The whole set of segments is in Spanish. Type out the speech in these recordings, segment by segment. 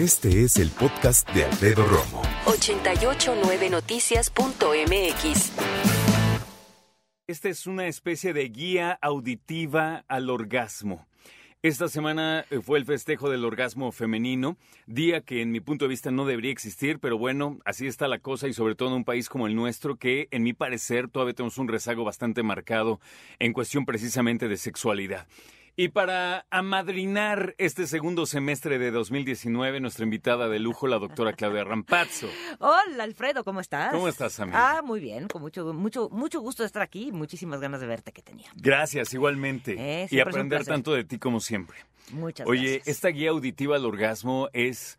Este es el podcast de Alfredo Romo. 889noticias.mx. Esta es una especie de guía auditiva al orgasmo. Esta semana eh, fue el festejo del orgasmo femenino, día que en mi punto de vista no debería existir, pero bueno, así está la cosa y sobre todo en un país como el nuestro que en mi parecer todavía tenemos un rezago bastante marcado en cuestión precisamente de sexualidad. Y para amadrinar este segundo semestre de 2019, nuestra invitada de lujo, la doctora Claudia Rampazzo. Hola, Alfredo, ¿cómo estás? ¿Cómo estás, amiga? Ah, muy bien, con mucho, mucho, mucho gusto de estar aquí y muchísimas ganas de verte que tenía. Gracias, igualmente. Eh, y aprender tanto de ti como siempre. Muchas Oye, gracias. esta guía auditiva al orgasmo es...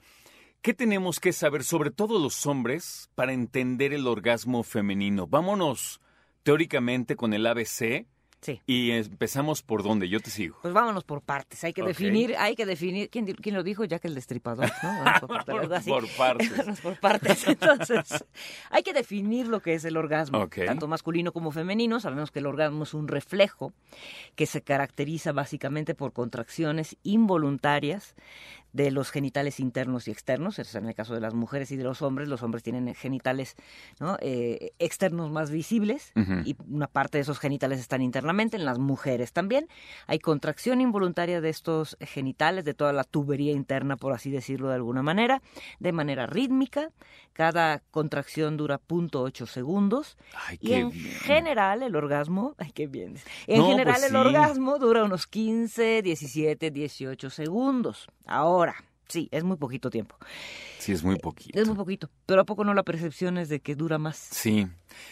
¿Qué tenemos que saber, sobre todo los hombres, para entender el orgasmo femenino? Vámonos teóricamente con el ABC Sí. y empezamos por dónde. Yo te sigo. Pues vámonos por partes. Hay que definir, hay que definir. ¿Quién, quién lo dijo? Ya que el destripador, ¿no? Por, así. Por partes. Vámonos por partes. Entonces, hay que definir lo que es el orgasmo, tanto masculino como femenino. Sabemos que el orgasmo es un reflejo que se caracteriza básicamente por contracciones involuntarias de los genitales internos y externos. Eso es en el caso de las mujeres y de los hombres. Los hombres tienen genitales ¿no? Eh, externos más visibles Ujú. y una parte de esos genitales están internamente. En las mujeres también hay contracción involuntaria de estos genitales, de toda la tubería interna, por así decirlo de alguna manera, de manera rítmica. Cada contracción dura 0.8 segundos. Ay, Y en bien. general el orgasmo, ay, qué bien. En No, general pues el sí. orgasmo dura unos 15, 17, 18 segundos. Ahora, sí, es muy poquito tiempo. Sí, es muy poquito. Es muy poquito. Pero ¿a poco no la percepción es de que dura más? Sí,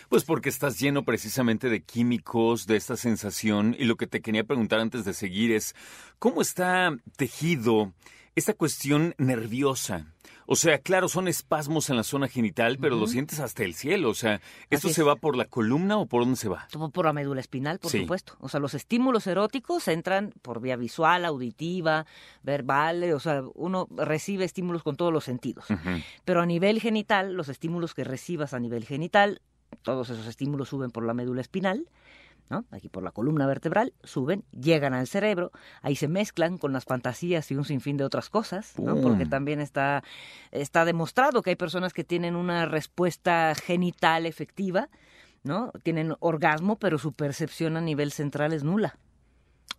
pues porque estás lleno precisamente de químicos, de esta sensación, y lo que te quería preguntar antes de seguir es, ¿cómo está tejido esta cuestión nerviosa? O sea, claro, son espasmos en la zona genital, pero lo sientes hasta el cielo. O sea, ¿esto se va por la columna o por dónde se va? Por la médula espinal, por Sí. supuesto. O sea, los estímulos eróticos entran por vía visual, auditiva, verbal, o sea, uno recibe estímulos con todos los sentidos. Pero a nivel genital, los estímulos que recibas a nivel genital, todos esos estímulos suben por la médula espinal, ¿no? Aquí por la columna vertebral, suben, llegan al cerebro, ahí se mezclan con las fantasías y un sinfín de otras cosas, ¿no? Pum. Porque también está, está demostrado que hay personas que tienen una respuesta genital efectiva, ¿no? Tienen orgasmo, pero su percepción a nivel central es nula.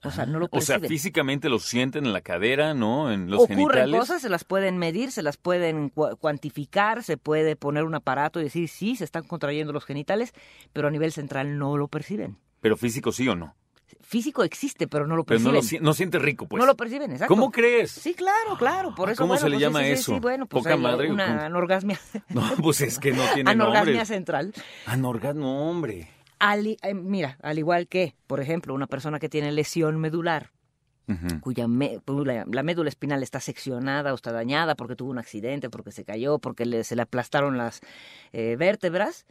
O sea, no lo O sea, físicamente lo sienten en la cadera, ¿no? En los Ocurren genitales. cosas, se las pueden medir, se las pueden cua- cuantificar, se puede poner un aparato y decir, sí, se están contrayendo los genitales, pero a nivel central no lo perciben. Pero físico sí o no. Físico existe, pero no lo Pero no perciben. lo no siente rico, pues. No lo perciben, exacto. ¿Cómo crees? Sí, claro, claro. Por Ah, eso, ¿cómo bueno, se le pues, llama sí, eso? Sí, bueno, pues ¿Poca madre una anorgasmia. No, pues es que no tiene anorgasmia nombre. central. Anorgasmo, hombre. Al eh, mira, al igual que, por ejemplo, una persona que tiene lesión medular, cuya me- la, la médula espinal está seccionada o está dañada porque tuvo un accidente, porque se cayó, porque le- se le aplastaron las eh, vértebras.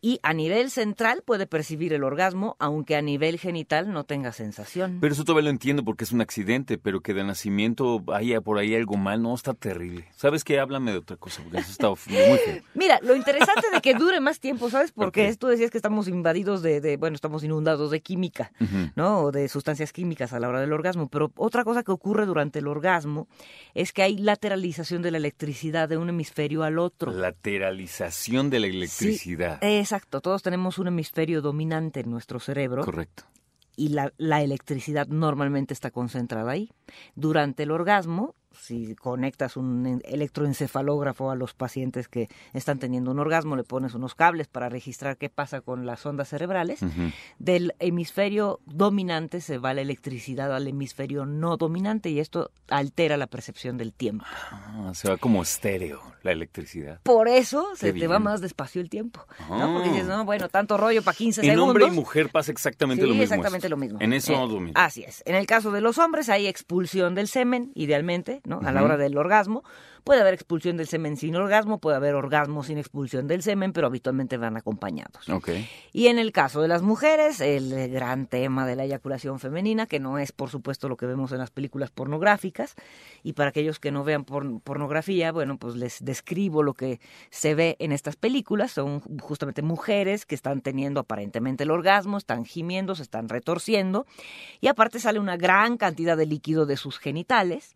Y a nivel central puede percibir el orgasmo, aunque a nivel genital no tenga sensación. Pero eso todavía lo entiendo porque es un accidente, pero que de nacimiento haya por ahí algo mal, no, está terrible. ¿Sabes qué? Háblame de otra cosa, porque eso está muy feo. Mira, lo interesante de que dure más tiempo, ¿sabes? Porque Ok. tú decías que estamos invadidos de, de, bueno, estamos inundados de química. ¿no? O de sustancias químicas a la hora del orgasmo. Pero otra cosa que ocurre durante el orgasmo es que hay lateralización de la electricidad de un hemisferio al otro. Lateralización de la electricidad. Exacto, todos tenemos un hemisferio dominante en nuestro cerebro Correcto. y la, la electricidad normalmente está concentrada ahí. Durante el orgasmo, si conectas un en- electroencefalógrafo a los pacientes que están teniendo un orgasmo, le pones unos cables para registrar qué pasa con las ondas cerebrales, del hemisferio dominante se va la electricidad al hemisferio no dominante y esto altera la percepción del tiempo. Ah, se va como estéreo la electricidad. Por eso se te va más despacio el tiempo. ¿no? Ah. Porque dices, no, bueno, tanto rollo para 15 En segundos. hombre y mujer pasa exactamente sí, lo mismo. exactamente esto. lo mismo. En eso Eh, no domino. Así es. En el caso de los hombres hay expulsión del semen, idealmente, ¿no? A la hora del orgasmo. Puede haber expulsión del semen sin orgasmo, puede haber orgasmo sin expulsión del semen, pero habitualmente van acompañados. Y en el caso de las mujeres, el gran tema de la eyaculación femenina, que no es, por supuesto, lo que vemos en las películas pornográficas. Y para aquellos que no vean por- pornografía, bueno, pues les describo lo que se ve en estas películas. Son justamente mujeres que están teniendo aparentemente el orgasmo, están gimiendo, se están retorciendo. Y aparte sale una gran cantidad de líquido de sus genitales.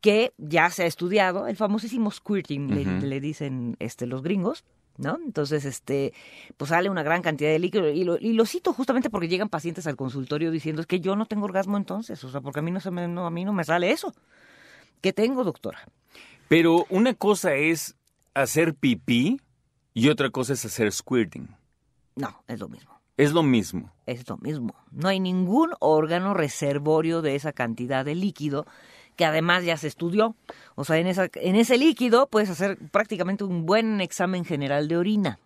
Que ya se ha estudiado, el famosísimo squirting, le, le dicen este, los gringos, ¿no? Entonces, este, pues sale una gran cantidad de líquido y lo, y lo cito justamente porque llegan pacientes al consultorio diciendo es que yo no tengo orgasmo entonces, o sea, porque a mí no se me, no, a mí no me sale eso. ¿Qué tengo, doctora? Pero una cosa es hacer pipí y otra cosa es hacer squirting. No, es lo mismo. Es lo mismo. Es lo mismo. No hay ningún órgano reservorio de esa cantidad de líquido que además ya se estudió. O sea, en, esa, en ese líquido puedes hacer prácticamente un buen examen general de orina.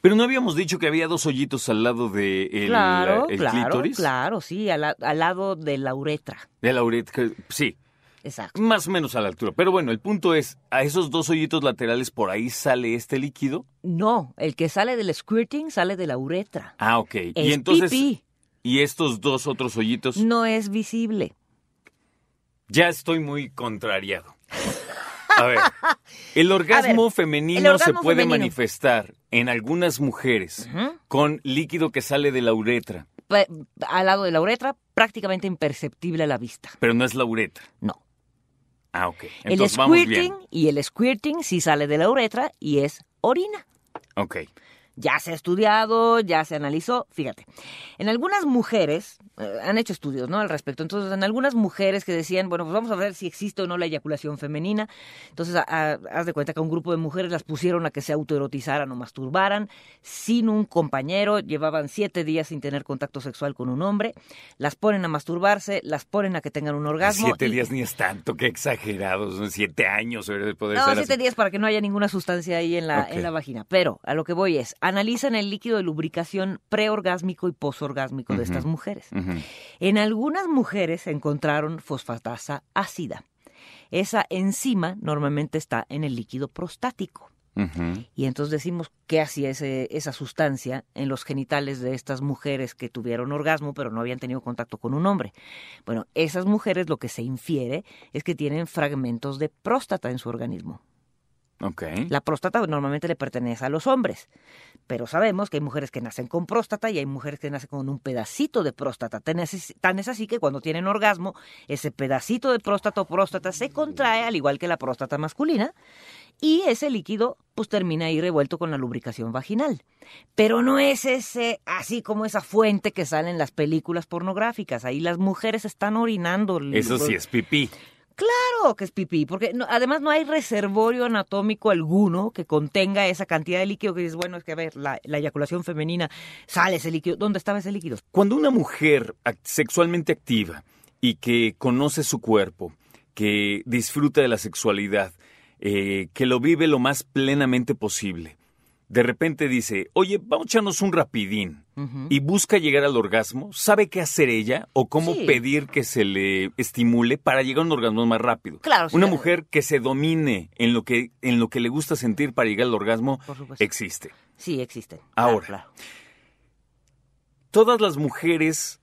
Pero no habíamos dicho que había dos hoyitos al lado de el, claro, el claro, clítoris. claro, sí, al, al lado de la uretra. De la uretra, sí. Exacto. Más o menos a la altura. Pero bueno, el punto es, a esos dos hoyitos laterales por ahí sale este líquido. No, el que sale del squirting sale de la uretra. Ah, ok. Es y entonces, pipí. y estos dos otros hoyitos, No es visible. Ya estoy muy contrariado. A ver, el orgasmo ver, femenino el orgasmo se puede femenino. manifestar en algunas mujeres con líquido que sale de la uretra, Pe- Al lado de la uretra, prácticamente imperceptible a la vista. pero no es la uretra. No. Ah, ok. El Entonces vamos bien. squirting y el squirting sí sale de la uretra y es orina. Ok. Ya se ha estudiado, ya se analizó. Fíjate, en algunas mujeres, eh, han hecho estudios ¿no? al respecto, entonces en algunas mujeres que decían, bueno, pues vamos a ver si existe o no la eyaculación femenina, entonces a- a- haz de cuenta que a un grupo de mujeres las pusieron a que se autoerotizaran o masturbaran sin un compañero, llevaban siete días sin tener contacto sexual con un hombre, las ponen a masturbarse, las ponen a que tengan un orgasmo. Siete y- días ni es tanto, qué exagerados. son Siete años poder No, ser siete así. días para que no haya ninguna sustancia ahí en la, en la vagina. Pero a lo que voy es, analizan el líquido de lubricación preorgásmico y posorgásmico de estas mujeres. En algunas mujeres encontraron fosfatasa ácida. Esa enzima normalmente está en el líquido prostático. Y entonces decimos, ¿qué hacía ese- esa sustancia en los genitales de estas mujeres que tuvieron orgasmo pero no habían tenido contacto con un hombre? Bueno, esas mujeres lo que se infiere es que tienen fragmentos de próstata en su organismo. La próstata normalmente le pertenece a los hombres, pero sabemos que hay mujeres que nacen con próstata y hay mujeres que nacen con un pedacito de próstata. Tan es, tan es así que cuando tienen orgasmo, ese pedacito de próstata o próstata se contrae al igual que la próstata masculina y ese líquido pues termina ahí revuelto con la lubricación vaginal. Pero no es ese así como esa fuente que sale en las películas pornográficas. Ahí las mujeres están orinando. Eso sí es pipí. Claro que es pipí, porque además no hay reservorio anatómico alguno que contenga esa cantidad de líquido que dices, bueno, es que a ver, la, la eyaculación femenina sale ese líquido. ¿Dónde estaba ese líquido? Cuando una mujer sexualmente activa y que conoce su cuerpo, que disfruta de la sexualidad, eh, que lo vive lo más plenamente posible, de repente dice, oye, vamos a echarnos un rapidín y busca llegar al orgasmo, ¿sabe qué hacer ella o cómo Sí. pedir que se le estimule para llegar a un orgasmo más rápido? Claro, sí. Una mujer que se domine en lo que, en lo que le gusta sentir para llegar al orgasmo existe. Sí, existen. Ahora. Claro, claro. todas las mujeres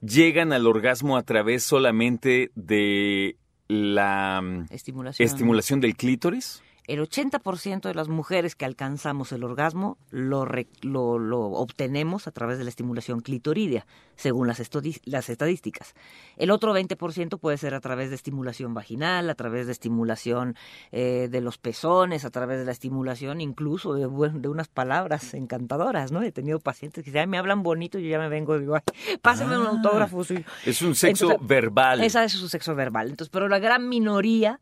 llegan al orgasmo a través solamente de la mm, Estimulación. estimulación del clítoris. El 80% de las mujeres que alcanzamos el orgasmo lo, re- lo, lo obtenemos a través de la estimulación clitoridea, según las, las estadísticas. El otro 20% puede ser a través de estimulación vaginal, a través de estimulación eh, de los pezones, a través de la estimulación incluso de, unas palabras encantadoras, ¿no? He tenido pacientes que dicen, "Ay, me hablan bonito y yo ya me vengo y digo, "Ay, pásame un Ah. autógrafo. sí". Es un sexo Entonces, verbal. Esa es su sexo verbal. Entonces, pero la gran minoría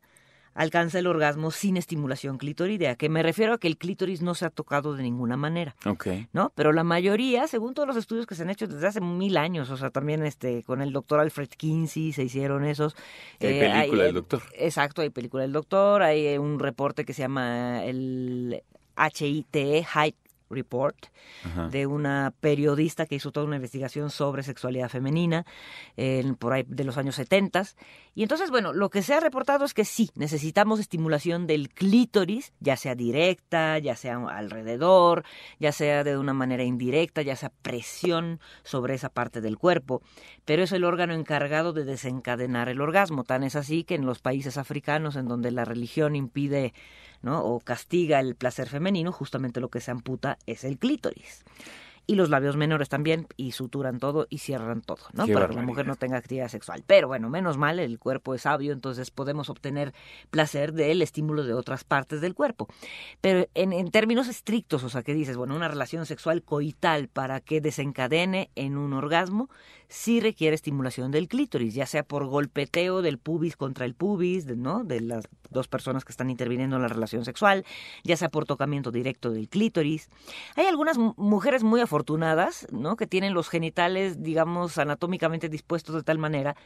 alcanza el orgasmo sin estimulación clitoridea, que me refiero a que el clítoris no se ha tocado de ninguna manera, Ok. ¿no? Pero la mayoría, según todos los estudios que se han hecho desde hace mil años, o sea, también este con el doctor Alfred Kinsey se hicieron esos. Hay eh, película del doctor. Exacto, hay película del doctor, hay eh, un reporte que se llama el HITE, Height Report, Ajá. de una periodista que hizo toda una investigación sobre sexualidad femenina en- por ahí de los años 70. Y entonces, bueno, lo que se ha reportado es que sí, necesitamos estimulación del clítoris, ya sea directa, ya sea alrededor, ya sea de una manera indirecta, ya sea presión sobre esa parte del cuerpo, pero es el órgano encargado de desencadenar el orgasmo. Tan es así que en los países africanos en donde la religión impide ¿no? o castiga el placer femenino, justamente lo que se amputa es el clítoris. Y los labios menores también, y suturan todo y cierran todo, ¿no? Qué Para que la mujer no tenga actividad sexual. Pero bueno, menos mal, el cuerpo es sabio, entonces podemos obtener placer del estímulo de otras partes del cuerpo. Pero en, en términos estrictos, o sea, que dices, bueno, una relación sexual coital para que desencadene en un orgasmo, sí requiere estimulación del clítoris, ya sea por golpeteo del pubis contra el pubis, ¿no? De las dos personas que están interviniendo en la relación sexual, ya sea por tocamiento directo del clítoris. Hay algunas mu- mujeres muy afortunadas, ¿no? Que tienen los genitales, digamos, anatómicamente dispuestos de tal manera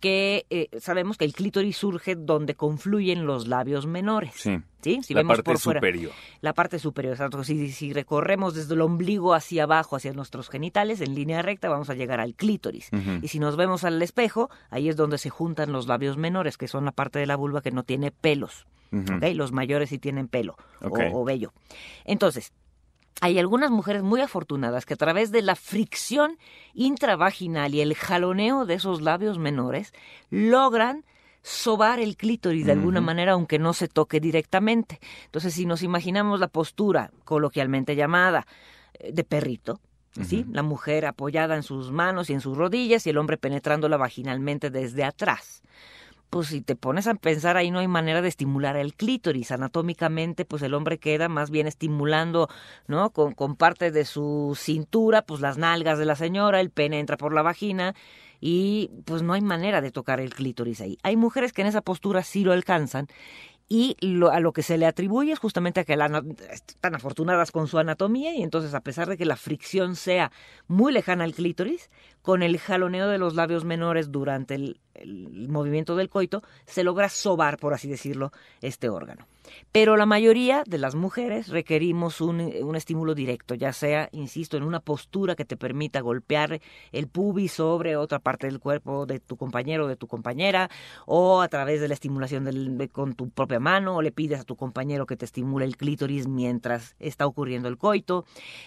que eh, sabemos que el clítoris surge donde confluyen los labios menores. Sí. ¿sí? Si la vemos parte por fuera, superior. la parte superior, exacto. Si, si recorremos desde el ombligo hacia abajo, hacia nuestros genitales, en línea recta, vamos a llegar al clítoris. Y si nos vemos al espejo, ahí es donde se juntan los labios menores, que son la parte de la vulva que no tiene pelos. Ujú. ¿ok? Los mayores sí tienen pelo o- Ok. o, vello. Entonces, hay algunas mujeres muy afortunadas que a través de la fricción intravaginal y el jaloneo de esos labios menores logran sobar el clítoris de alguna manera, aunque no se toque directamente. Entonces, si nos imaginamos la postura coloquialmente llamada eh, de perrito, ¿sí? La mujer apoyada en sus manos y en sus rodillas y el hombre penetrándola vaginalmente desde atrás. Pues si te pones a pensar ahí no hay manera de estimular el clítoris. Anatómicamente, pues el hombre queda más bien estimulando, ¿no? Con, con parte de su cintura, pues las nalgas de la señora, el pene entra por la vagina y pues no hay manera de tocar el clítoris ahí. Hay mujeres que en esa postura sí lo alcanzan y lo- a lo que se le atribuye es justamente a que la, están afortunadas con su anatomía y entonces a pesar de que la fricción sea muy lejana al clítoris, con el jaloneo de los labios menores durante el, el movimiento del coito, se logra sobar, por así decirlo, este órgano. Pero la mayoría de las mujeres requerimos un, un estímulo directo, ya sea, insisto, en una postura que te permita golpear el pubis sobre otra parte del cuerpo de tu compañero o de tu compañera, o a través de la estimulación del- de- con tu propia mano, o le pides a tu compañero que te estimule el clítoris mientras está ocurriendo el coito.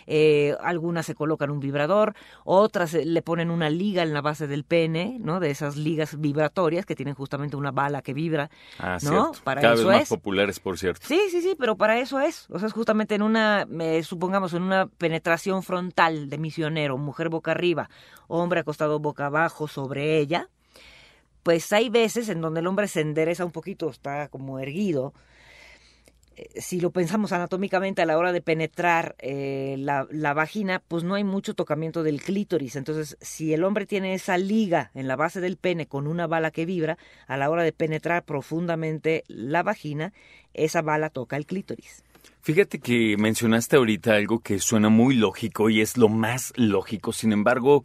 Eh, algunas se colocan un vibrador, otras eh, le ponen una liga en la base del pene, ¿no? De esas ligas vibratorias que tienen justamente una bala que vibra. Ah, ¿No? cierto. Para Cada eso vez más es. populares, Sí, sí, sí, pero para eso es. O sea, es justamente en una, eh, supongamos, en una penetración frontal de misionero, mujer boca arriba, hombre acostado boca abajo sobre ella, pues hay veces en donde el hombre se endereza un poquito, está como erguido. Eh, Si lo pensamos anatómicamente a la hora de penetrar eh, la, la vagina, pues no hay mucho tocamiento del clítoris. Entonces, si el hombre tiene esa liga en la base del pene con una bala que vibra, a la hora de penetrar profundamente la vagina, esa bala toca el clítoris. Fíjate que mencionaste ahorita algo que suena muy lógico y es lo más lógico. Sin embargo,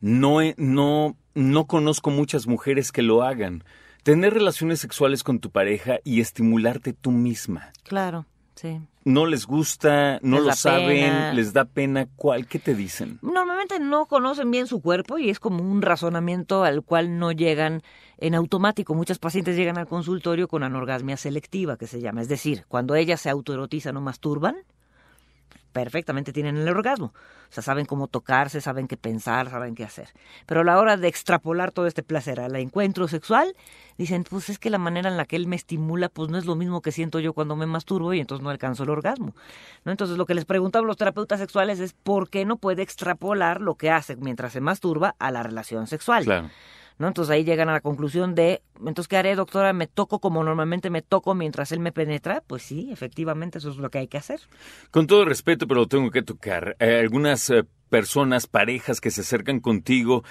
no, no, no conozco muchas mujeres que lo hagan. Tener relaciones sexuales con tu pareja y estimularte tú misma. Claro, sí. No les gusta, no Les lo saben, pena. les da pena. ¿Cuál? ¿Qué te dicen? Normalmente no conocen bien su cuerpo y es como un razonamiento al cual no llegan en automático. Muchas pacientes llegan al consultorio con anorgasmia selectiva, que se llama. Es decir, cuando ellas se autoerotizan o masturban, perfectamente tienen el orgasmo. O sea, saben cómo tocarse, saben qué pensar, saben qué hacer. Pero a la hora de extrapolar todo este placer al encuentro sexual, dicen, pues es que la manera en la que él me estimula, pues no es lo mismo que siento yo cuando me masturbo y entonces no alcanzo el orgasmo. Entonces lo que les preguntamos los terapeutas sexuales es por qué no puede extrapolar lo que hace mientras se masturba a la relación sexual. Claro. ¿No? Entonces ahí llegan a la conclusión de, entonces, ¿qué haré, doctora? ¿Me toco como normalmente me toco mientras él me penetra? Pues sí, efectivamente, eso es lo que hay que hacer. Con todo respeto, pero lo tengo que tocar. Eh, algunas eh, personas, parejas que se acercan contigo,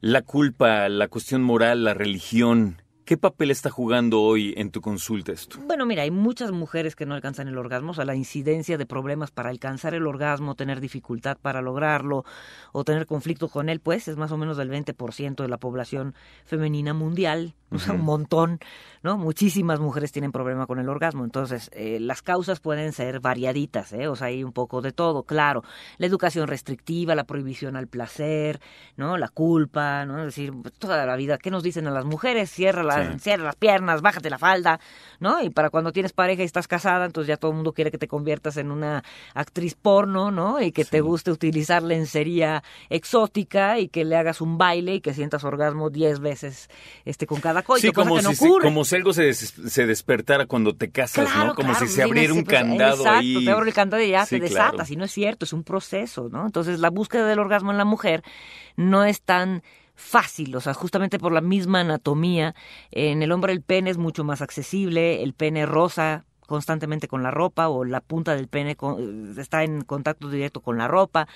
la culpa, la cuestión moral, la religión, ¿qué papel está jugando hoy en tu consulta esto? Bueno, mira, hay muchas mujeres que no alcanzan el orgasmo, o sea, la incidencia de problemas para alcanzar el orgasmo, tener dificultad para lograrlo o tener conflicto con él, pues es más o menos del 20% de la población femenina mundial, o sea, un montón, ¿no? Muchísimas mujeres tienen problema con el orgasmo, entonces eh, las causas pueden ser variaditas, ¿eh? O sea, hay un poco de todo, claro, la educación restrictiva, la prohibición al placer, ¿no? La culpa, ¿no? Es decir, toda la vida, ¿qué nos dicen a las mujeres? Cierra cierra, cierra las piernas, bájate la falda, ¿no? Y para cuando tienes pareja y estás casada, entonces ya todo el mundo quiere que te conviertas en una actriz porno, ¿no? Y que te guste utilizar lencería exótica y que le hagas un baile y que sientas orgasmo diez veces este con cada coito, Sí, cosa como que no si, ocurre. como si algo se, des- se despertara cuando te casas, Claro, ¿no? Como claro, si se abriera un pues, candado exacto, ahí. te abre el candado y ya Sí, te claro. desatas, y no es cierto, es un proceso, ¿no? Entonces la búsqueda del orgasmo en la mujer no es tan fácil, o sea, justamente por la misma anatomía, en el hombre el pene es mucho más accesible, el pene rosa constantemente con la ropa o la punta del pene con- está en contacto directo con la ropa,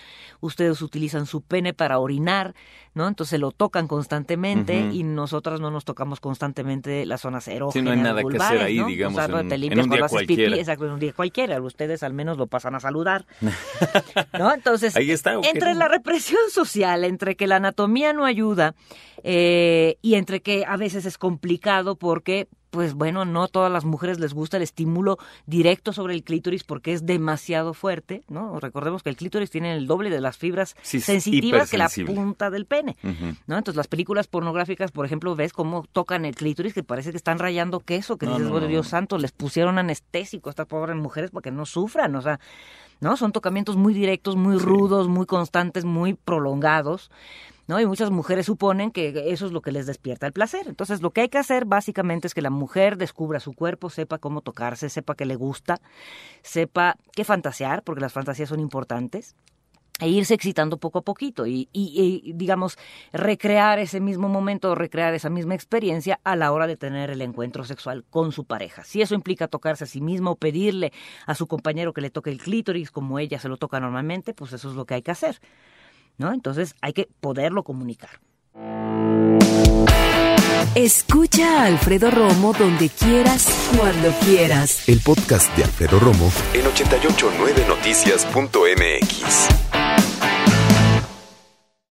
ustedes utilizan su pene para orinar, ¿no? Entonces lo tocan constantemente y nosotras no nos tocamos constantemente las zonas erógenas, Sí, no hay nada que hacer vulvares, ahí, ¿no? digamos, O sea, en- te en limpias un cuando día haces pipí, cualquiera. exacto, en un día cualquiera, ustedes al menos lo pasan a saludar. ¿No? Entonces, Ahí está, entre la represión social, entre que la anatomía no ayuda eh, y entre que a veces es complicado porque pues bueno, no a todas las mujeres les gusta el estímulo directo sobre el clítoris porque es demasiado fuerte, ¿no? Recordemos que el clítoris tiene el doble de las fibras Sí, sensitivas que la punta del pene. ¿no? Entonces las películas pornográficas, por ejemplo, ves cómo tocan el clítoris que parece que están rayando queso, que No, dices, no, bueno, no. Dios santo, les pusieron anestésico a estas pobres mujeres para que no sufran, o sea, ¿no? Son tocamientos muy directos, muy rudos, muy constantes, muy prolongados. ¿No? Y muchas mujeres suponen que eso es lo que les despierta el placer. Entonces, lo que hay que hacer básicamente es que la mujer descubra su cuerpo, sepa cómo tocarse, sepa que le gusta, sepa qué fantasear, porque las fantasías son importantes, e irse excitando poco a poquito y, y- y, digamos, recrear ese mismo momento, recrear esa misma experiencia a la hora de tener el encuentro sexual con su pareja. Si eso implica tocarse a sí misma o pedirle a su compañero que le toque el clítoris como ella se lo toca normalmente, pues eso es lo que hay que hacer. ¿No? Entonces hay que poderlo comunicar. Escucha a Alfredo Romo donde quieras, cuando quieras. El podcast de Alfredo Romo en 889noticias.mx.